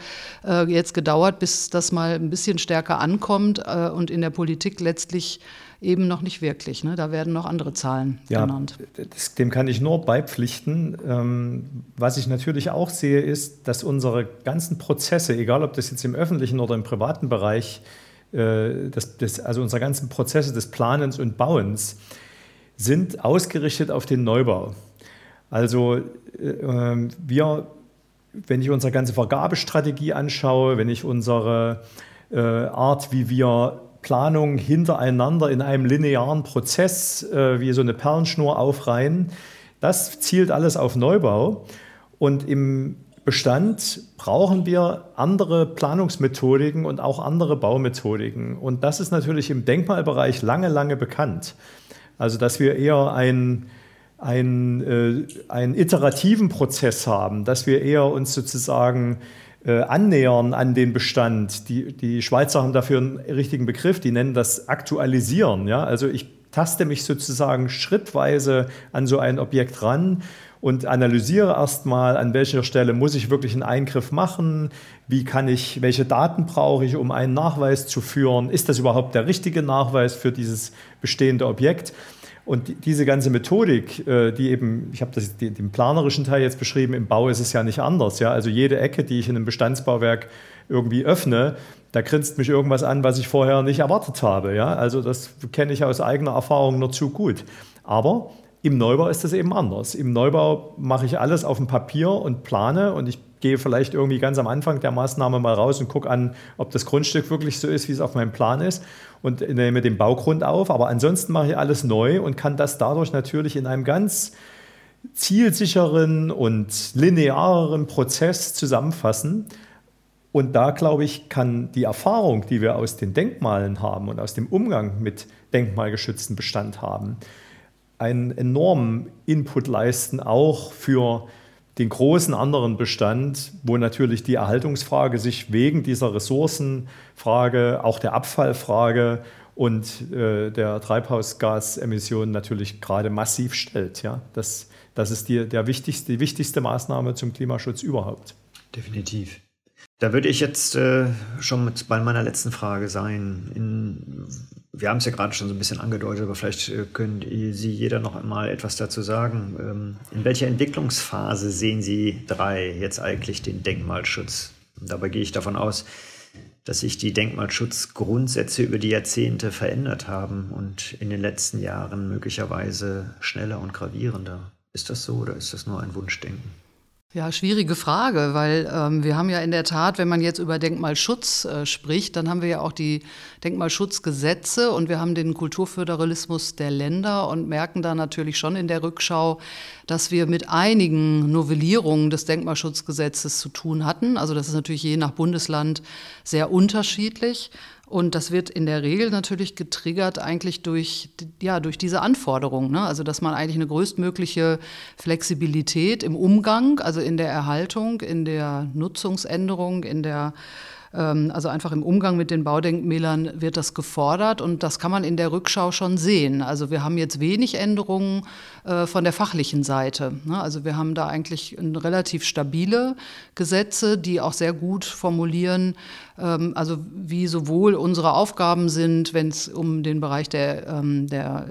äh, jetzt gedauert, bis das mal ein bisschen stärker ankommt äh, und in der Politik letztlich eben noch nicht wirklich. Ne? Da werden noch andere Zahlen ja, genannt. Das, dem kann ich nur beipflichten. Ähm, was ich natürlich auch sehe, ist, dass unsere ganzen Prozesse, egal ob das jetzt im öffentlichen oder im privaten Bereich, äh, das, das, also unsere ganzen Prozesse des Planens und Bauens, sind ausgerichtet auf den Neubau. Also äh, ähm, wir, wenn ich unsere ganze Vergabestrategie anschaue, wenn ich unsere äh, Art, wie wir Planung hintereinander in einem linearen Prozess äh, wie so eine Perlenschnur aufreihen. Das zielt alles auf Neubau. Und im Bestand brauchen wir andere Planungsmethodiken und auch andere Baumethodiken. Und das ist natürlich im Denkmalbereich lange, lange bekannt. Also dass wir eher ein einen, äh, einen iterativen Prozess haben, dass wir eher uns sozusagen äh, annähern an den Bestand. Die, die Schweizer haben dafür einen richtigen Begriff, die nennen das Aktualisieren. Ja? Also ich taste mich sozusagen schrittweise an so ein Objekt ran und analysiere erstmal, an welcher Stelle muss ich wirklich einen Eingriff machen, wie kann ich, welche Daten brauche ich, um einen Nachweis zu führen, ist das überhaupt der richtige Nachweis für dieses bestehende Objekt? Und diese ganze Methodik, äh, die eben, ich habe den planerischen Teil jetzt beschrieben, im Bau ist es ja nicht anders. Ja? Also jede Ecke, die ich in einem Bestandsbauwerk irgendwie öffne, da grinst mich irgendwas an, was ich vorher nicht erwartet habe. Ja? Also das kenne ich aus eigener Erfahrung nur zu gut. Aber im Neubau ist das eben anders. Im Neubau mache ich alles auf dem Papier und plane und ich gehe vielleicht irgendwie ganz am Anfang der Maßnahme mal raus und gucke an, ob das Grundstück wirklich so ist, wie es auf meinem Plan ist und nehme den Baugrund auf. Aber ansonsten mache ich alles neu und kann das dadurch natürlich in einem ganz zielsicheren und lineareren Prozess zusammenfassen. Und da, glaube ich, kann die Erfahrung, die wir aus den Denkmalen haben und aus dem Umgang mit denkmalgeschützten Bestand haben, einen enormen Input leisten, auch für den großen anderen Bestand, wo natürlich die Erhaltungsfrage sich wegen dieser Ressourcenfrage, auch der Abfallfrage und äh, der Treibhausgasemissionen natürlich gerade massiv stellt. Ja? Das, das ist die, der wichtigste, die wichtigste Maßnahme zum Klimaschutz überhaupt. Definitiv. Da würde ich jetzt äh, schon mit bei meiner letzten Frage sein. In, wir haben es ja gerade schon so ein bisschen angedeutet, aber vielleicht äh, können Sie jeder noch einmal etwas dazu sagen. Ähm, in welcher Entwicklungsphase sehen Sie drei jetzt eigentlich den Denkmalschutz? Dabei gehe ich davon aus, dass sich die Denkmalschutzgrundsätze über die Jahrzehnte verändert haben und in den letzten Jahren möglicherweise schneller und gravierender. Ist das so oder ist das nur ein Wunschdenken? Ja, schwierige Frage, weil ähm, wir haben ja in der Tat, wenn man jetzt über Denkmalschutz äh, spricht, dann haben wir ja auch die Denkmalschutzgesetze und wir haben den Kulturföderalismus der Länder und merken da natürlich schon in der Rückschau, dass wir mit einigen Novellierungen des Denkmalschutzgesetzes zu tun hatten. Also das ist natürlich je nach Bundesland sehr unterschiedlich. Und das wird in der Regel natürlich getriggert eigentlich durch, ja, durch diese Anforderungen. Ne? Also, dass man eigentlich eine größtmögliche Flexibilität im Umgang, also in der Erhaltung, in der Nutzungsänderung, in der also einfach im Umgang mit den Baudenkmälern wird das gefordert und das kann man in der Rückschau schon sehen. Also wir haben jetzt wenig Änderungen äh, von der fachlichen Seite. Ne? Also wir haben da eigentlich relativ stabile Gesetze, die auch sehr gut formulieren, ähm, also wie sowohl unsere Aufgaben sind, wenn es um den Bereich der, ähm, der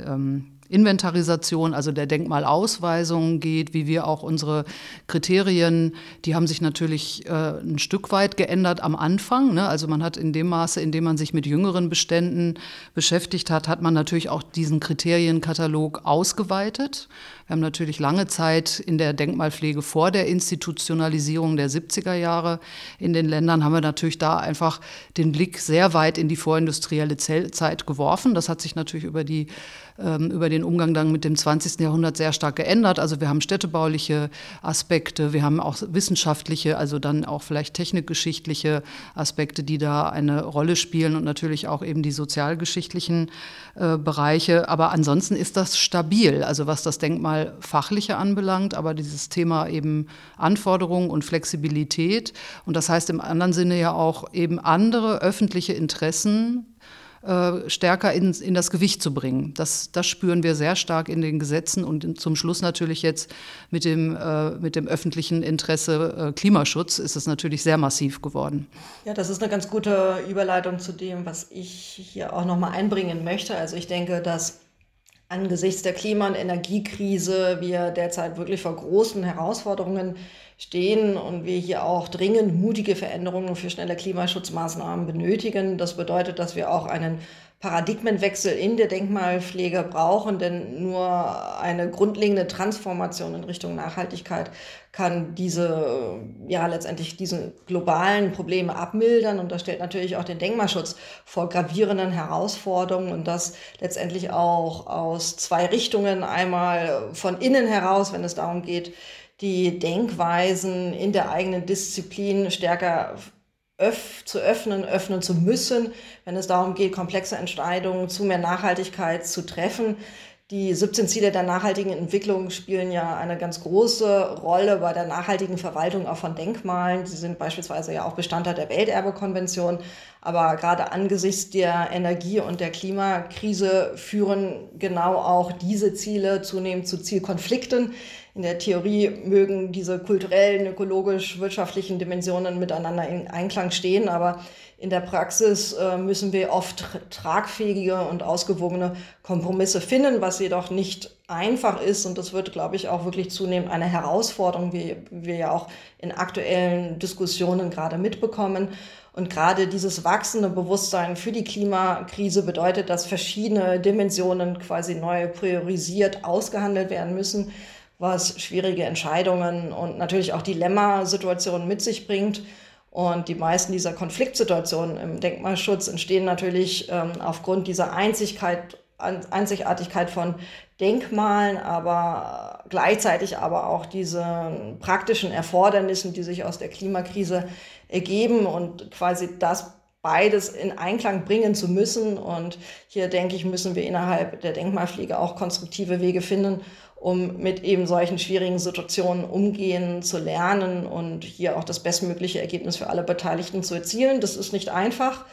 Inventarisation, also der Denkmalausweisung geht, wie wir auch unsere Kriterien, die haben sich natürlich äh, ein Stück weit geändert am Anfang. Ne? Also man hat in dem Maße, in dem man sich mit jüngeren Beständen beschäftigt hat, hat man natürlich auch diesen Kriterienkatalog ausgeweitet. Wir haben natürlich lange Zeit in der Denkmalpflege vor der Institutionalisierung der 70er Jahre in den Ländern haben wir natürlich da einfach den Blick sehr weit in die vorindustrielle Zeit geworfen. Das hat sich natürlich über die ähm, über den Umgang dann mit dem 20. Jahrhundert sehr stark geändert. Also wir haben städtebauliche Aspekte, wir haben auch wissenschaftliche, also dann auch vielleicht technikgeschichtliche Aspekte, die da eine Rolle spielen und natürlich auch eben die sozialgeschichtlichen äh, Bereiche. Aber ansonsten ist das stabil, also was das Denkmal fachliche anbelangt, aber dieses Thema eben Anforderungen und Flexibilität und das heißt im anderen Sinne ja auch eben andere öffentliche Interessen äh, stärker in, in das Gewicht zu bringen. Das, das spüren wir sehr stark in den Gesetzen und zum Schluss natürlich jetzt mit dem, äh, mit dem öffentlichen Interesse äh, Klimaschutz ist es natürlich sehr massiv geworden. Ja, das ist eine ganz gute Überleitung zu dem, was ich hier auch nochmal einbringen möchte. Also ich denke, dass angesichts der Klima- und Energiekrise wir derzeit wirklich vor großen Herausforderungen stehen und wir hier auch dringend mutige Veränderungen für schnelle Klimaschutzmaßnahmen benötigen. Das bedeutet, dass wir auch einen Paradigmenwechsel in der Denkmalpflege brauchen, denn nur eine grundlegende Transformation in Richtung Nachhaltigkeit kann diese, ja, letztendlich diese globalen Probleme abmildern. Und das stellt natürlich auch den Denkmalschutz vor gravierenden Herausforderungen und das letztendlich auch aus zwei Richtungen. Einmal von innen heraus, wenn es darum geht, die Denkweisen in der eigenen Disziplin stärker öff zu öffnen, öffnen zu müssen, wenn es darum geht, komplexe Entscheidungen zu mehr Nachhaltigkeit zu treffen. Die 17 Ziele der nachhaltigen Entwicklung spielen ja eine ganz große Rolle bei der nachhaltigen Verwaltung auch von Denkmalen. Sie sind beispielsweise ja auch Bestandteil der Welterbekonvention. Aber gerade angesichts der Energie- und der Klimakrise führen genau auch diese Ziele zunehmend zu Zielkonflikten, in der Theorie mögen diese kulturellen, ökologisch, wirtschaftlichen Dimensionen miteinander in Einklang stehen, aber in der Praxis äh, müssen wir oft tragfähige und ausgewogene Kompromisse finden, was jedoch nicht einfach ist. Und das wird, glaube ich, auch wirklich zunehmend eine Herausforderung, wie wir ja auch in aktuellen Diskussionen gerade mitbekommen. Und gerade dieses wachsende Bewusstsein für die Klimakrise bedeutet, dass verschiedene Dimensionen quasi neu priorisiert ausgehandelt werden müssen was schwierige Entscheidungen und natürlich auch Dilemmasituationen mit sich bringt. Und die meisten dieser Konfliktsituationen im Denkmalschutz entstehen natürlich ähm, aufgrund dieser Einzigkeit, Einzigartigkeit von Denkmalen, aber gleichzeitig aber auch diesen praktischen Erfordernissen, die sich aus der Klimakrise ergeben und quasi das beides in Einklang bringen zu müssen. Und hier denke ich, müssen wir innerhalb der Denkmalpflege auch konstruktive Wege finden, um mit eben solchen schwierigen Situationen umgehen zu lernen und hier auch das bestmögliche Ergebnis für alle Beteiligten zu erzielen. Das ist nicht einfach.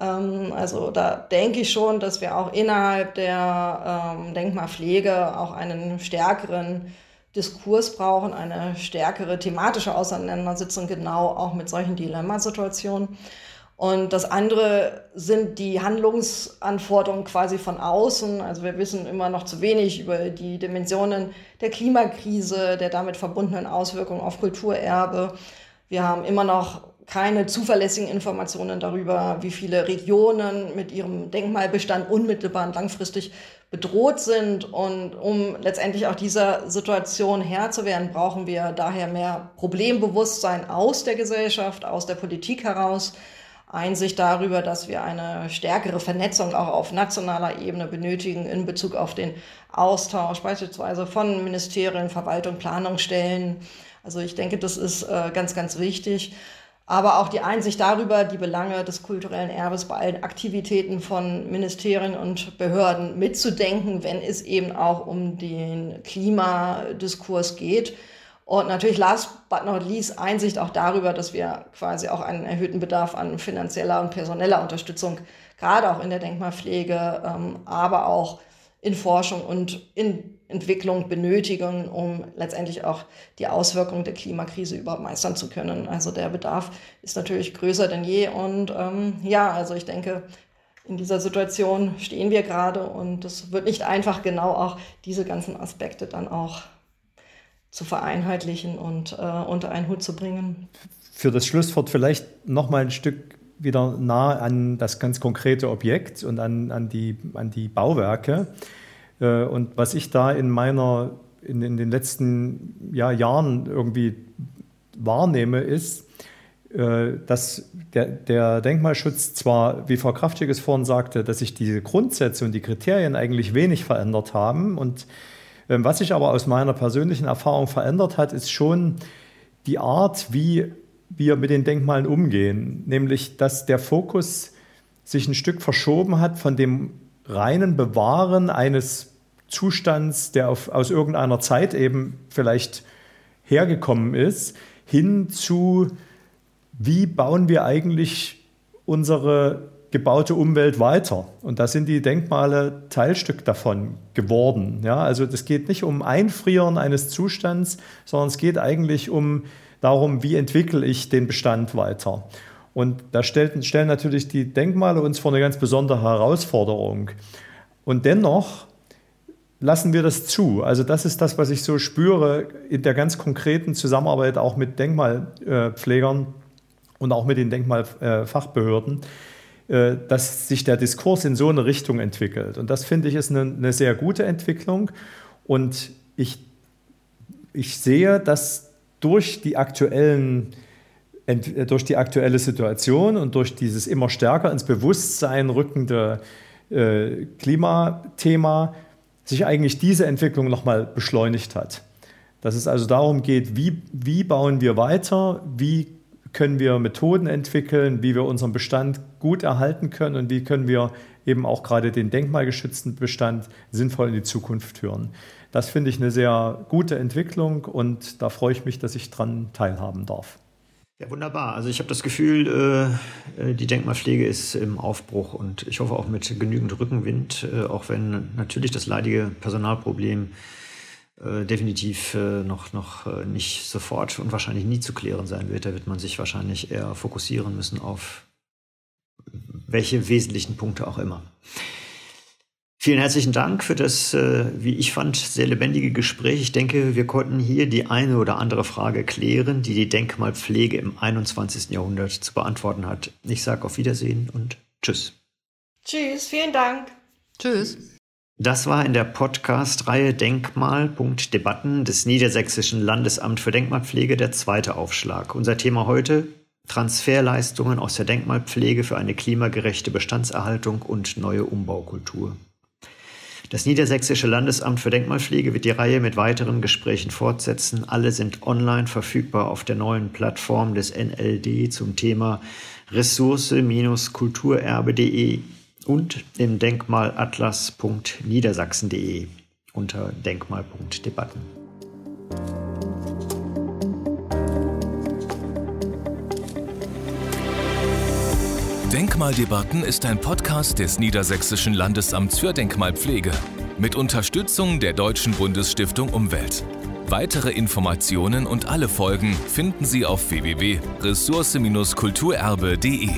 Ähm, also da denke ich schon, dass wir auch innerhalb der ähm, Denkmalpflege auch einen stärkeren Diskurs brauchen, eine stärkere thematische Auseinandersetzung genau auch mit solchen Dilemmasituationen. Und das andere sind die Handlungsanforderungen quasi von außen. Also wir wissen immer noch zu wenig über die Dimensionen der Klimakrise, der damit verbundenen Auswirkungen auf Kulturerbe. Wir haben immer noch keine zuverlässigen Informationen darüber, wie viele Regionen mit ihrem Denkmalbestand unmittelbar und langfristig bedroht sind. Und um letztendlich auch dieser Situation Herr zu werden, brauchen wir daher mehr Problembewusstsein aus der Gesellschaft, aus der Politik heraus. Einsicht darüber, dass wir eine stärkere Vernetzung auch auf nationaler Ebene benötigen in Bezug auf den Austausch beispielsweise von Ministerien, Verwaltung, Planungsstellen. Also ich denke, das ist äh, ganz, ganz wichtig aber auch die Einsicht darüber, die Belange des kulturellen Erbes bei allen Aktivitäten von Ministerien und Behörden mitzudenken, wenn es eben auch um den Klimadiskurs geht. Und natürlich last but not least Einsicht auch darüber, dass wir quasi auch einen erhöhten Bedarf an finanzieller und personeller Unterstützung, gerade auch in der Denkmalpflege, ähm, aber auch in Forschung und in Entwicklung benötigen, um letztendlich auch die Auswirkungen der Klimakrise überhaupt meistern zu können. Also der Bedarf ist natürlich größer denn je. Und ähm, ja, also ich denke, in dieser Situation stehen wir gerade und es wird nicht einfach, genau auch diese ganzen Aspekte dann auch zu vereinheitlichen und äh, unter einen Hut zu bringen. Für das Schlusswort vielleicht noch mal ein Stück wieder nah an das ganz konkrete Objekt und an, an, die, an die Bauwerke. Äh, und was ich da in meiner, in, in den letzten ja, Jahren irgendwie wahrnehme, ist, äh, dass der, der, Denkmalschutz zwar, wie Frau Kraftschick es vorhin sagte, dass sich diese Grundsätze und die Kriterien eigentlich wenig verändert haben. Und was sich aber aus meiner persönlichen Erfahrung verändert hat, ist schon die Art, wie wir mit den Denkmalen umgehen. Nämlich, dass der Fokus sich ein Stück verschoben hat von dem reinen Bewahren eines Zustands, der auf, aus irgendeiner Zeit eben vielleicht hergekommen ist, hin zu, wie bauen wir eigentlich unsere gebaute Umwelt weiter. Und da sind die Denkmale Teilstück davon geworden. Ja, also es geht nicht um Einfrieren eines Zustands, sondern es geht eigentlich um darum, wie entwickle ich den Bestand weiter. Und da stellen, stellen natürlich die Denkmale uns vor eine ganz besondere Herausforderung. Und dennoch lassen wir das zu. Also das ist das, was ich so spüre in der ganz konkreten Zusammenarbeit auch mit Denkmalpflegern und auch mit den Denkmalfachbehörden, äh, dass sich der Diskurs in so eine Richtung entwickelt. Und das finde ich ist eine, eine sehr gute Entwicklung. Und ich, ich sehe, dass durch die aktuellen durch die aktuelle Situation und durch dieses immer stärker ins Bewusstsein rückende äh, Klimathema sich eigentlich diese Entwicklung nochmal beschleunigt hat. Dass es also darum geht, wie, wie bauen wir weiter, wie können wir Methoden entwickeln, wie wir unseren Bestand gut erhalten können und wie können wir eben auch gerade den denkmalgeschützten Bestand sinnvoll in die Zukunft führen. Das finde ich eine sehr gute Entwicklung und da freue ich mich, dass ich daran teilhaben darf. Ja, wunderbar. Also ich habe das Gefühl, äh, äh, die Denkmalpflege ist im Aufbruch und ich hoffe auch mit genügend Rückenwind, äh, auch wenn natürlich das leidige Personalproblem definitiv noch, noch nicht sofort und wahrscheinlich nie zu klären sein wird. Da wird man sich wahrscheinlich eher fokussieren müssen auf welche wesentlichen Punkte auch immer. Vielen herzlichen Dank für das, äh, wie ich fand, sehr lebendige Gespräch. Ich denke, wir konnten hier die eine oder andere Frage klären, die die Denkmalpflege im 21. Jahrhundert zu beantworten hat. Ich sage auf Wiedersehen und Tschüss. Tschüss, vielen Dank. Tschüss. Das war in der Podcast-Reihe Denkmal.debatten des Niedersächsischen Landesamt für Denkmalpflege der zweite Aufschlag. Unser Thema heute Transferleistungen aus der Denkmalpflege für eine klimagerechte Bestandserhaltung und neue Umbaukultur. Das Niedersächsische Landesamt für Denkmalpflege wird die Reihe mit weiteren Gesprächen fortsetzen. Alle sind online verfügbar auf der neuen Plattform des NLD zum Thema ressource-kulturerbe.de und im Denkmalatlas.niedersachsen.de unter Denkmal.debatten. Denkmaldebatten ist ein Podcast des Niedersächsischen Landesamts für Denkmalpflege mit Unterstützung der Deutschen Bundesstiftung Umwelt. Weitere Informationen und alle Folgen finden Sie auf www.ressource-kulturerbe.de.